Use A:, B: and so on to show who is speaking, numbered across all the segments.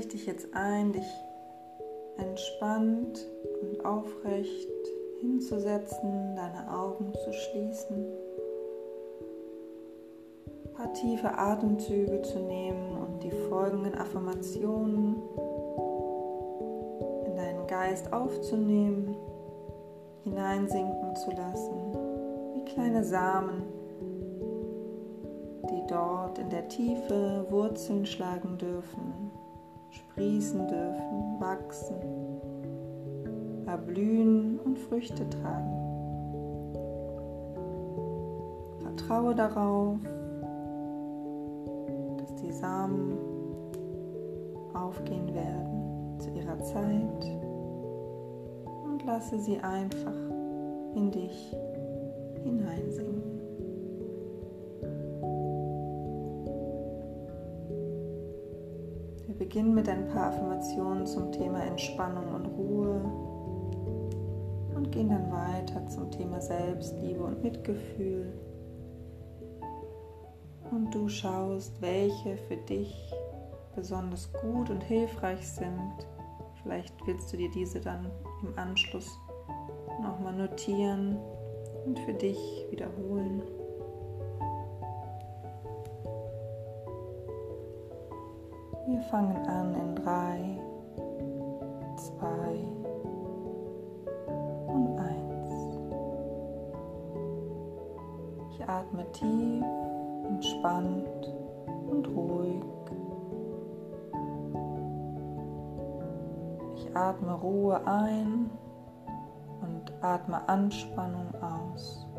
A: ich dich jetzt ein, dich entspannt und aufrecht hinzusetzen, deine Augen zu schließen, ein paar tiefe Atemzüge zu nehmen und die folgenden Affirmationen in deinen Geist aufzunehmen, hineinsinken zu lassen, wie kleine Samen, die dort in der Tiefe Wurzeln schlagen dürfen, sprießen dürfen, wachsen, erblühen und Früchte tragen. Vertraue darauf, dass die Samen aufgehen werden zu ihrer Zeit und lasse sie einfach in dich hineinsinken. Beginnen mit ein paar Affirmationen zum Thema Entspannung und Ruhe und gehen dann weiter zum Thema Selbstliebe und Mitgefühl. Und du schaust, welche für dich besonders gut und hilfreich sind. Vielleicht willst du dir diese dann im Anschluss nochmal notieren und für dich wiederholen. Wir fangen an in 3, 2 und 1. Ich atme tief, entspannt und ruhig. Ich atme Ruhe ein und atme Anspannung aus.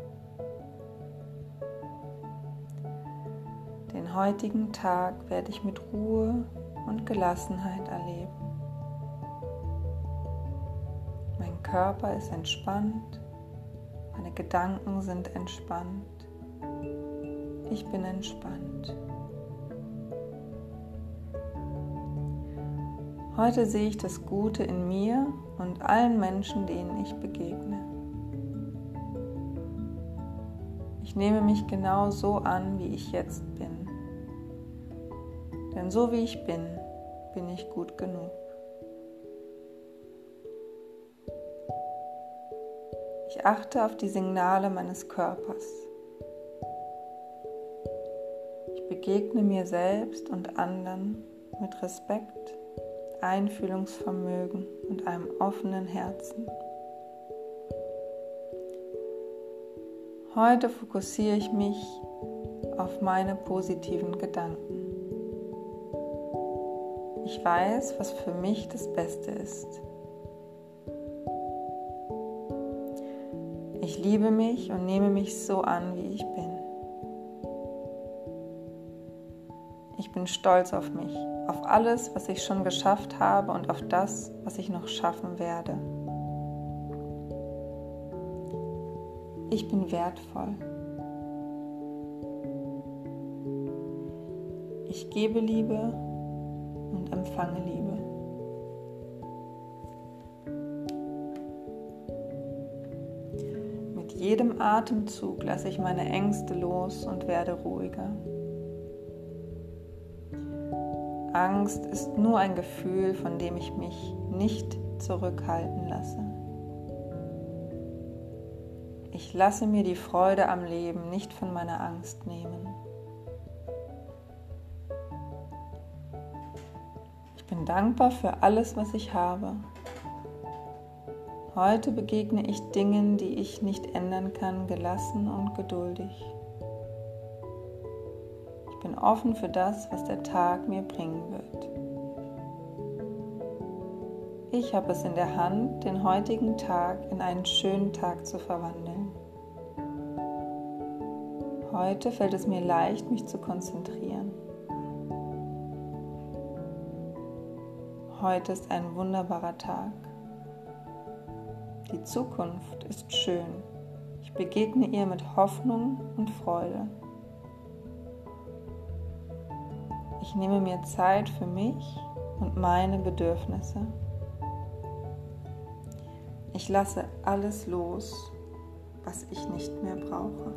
A: Heutigen Tag werde ich mit Ruhe und Gelassenheit erleben. Mein Körper ist entspannt, meine Gedanken sind entspannt, ich bin entspannt. Heute sehe ich das Gute in mir und allen Menschen, denen ich begegne. Ich nehme mich genau so an, wie ich jetzt bin. Denn so wie ich bin, bin ich gut genug. Ich achte auf die Signale meines Körpers. Ich begegne mir selbst und anderen mit Respekt Einfühlungsvermögen und einem offenen Herzen. Heute fokussiere ich mich auf meine positiven Gedanken. Ich weiß, was für mich das Beste ist. Ich liebe mich und nehme mich so an, wie ich bin. Ich bin stolz auf mich auf alles, was ich schon geschafft habe und auf das, was ich noch schaffen werde. Ich bin wertvoll. Ich gebe Liebe empfange Liebe. Mit jedem Atemzug lasse ich meine Ängste los und werde ruhiger. Angst ist nur ein Gefühl, von dem ich mich nicht zurückhalten lasse. Ich lasse mir die Freude am Leben nicht von meiner Angst nehmen. Bin dankbar für alles, was ich habe. Heute begegne ich Dingen, die ich nicht ändern kann, gelassen und geduldig bin offen für das, was der Tag mir bringen wird. Ich habe es in der Hand, den heutigen Tag in einen schönen Tag zu verwandeln. Heute fällt es mir leicht, mich zu konzentrieren. Heute ist ein wunderbarer Tag. Die Zukunft ist schön. Ich begegne ihr mit Hoffnung und Freude. Ich nehme mir Zeit für mich und meine Bedürfnisse. Ich lasse alles los, was ich nicht mehr brauche.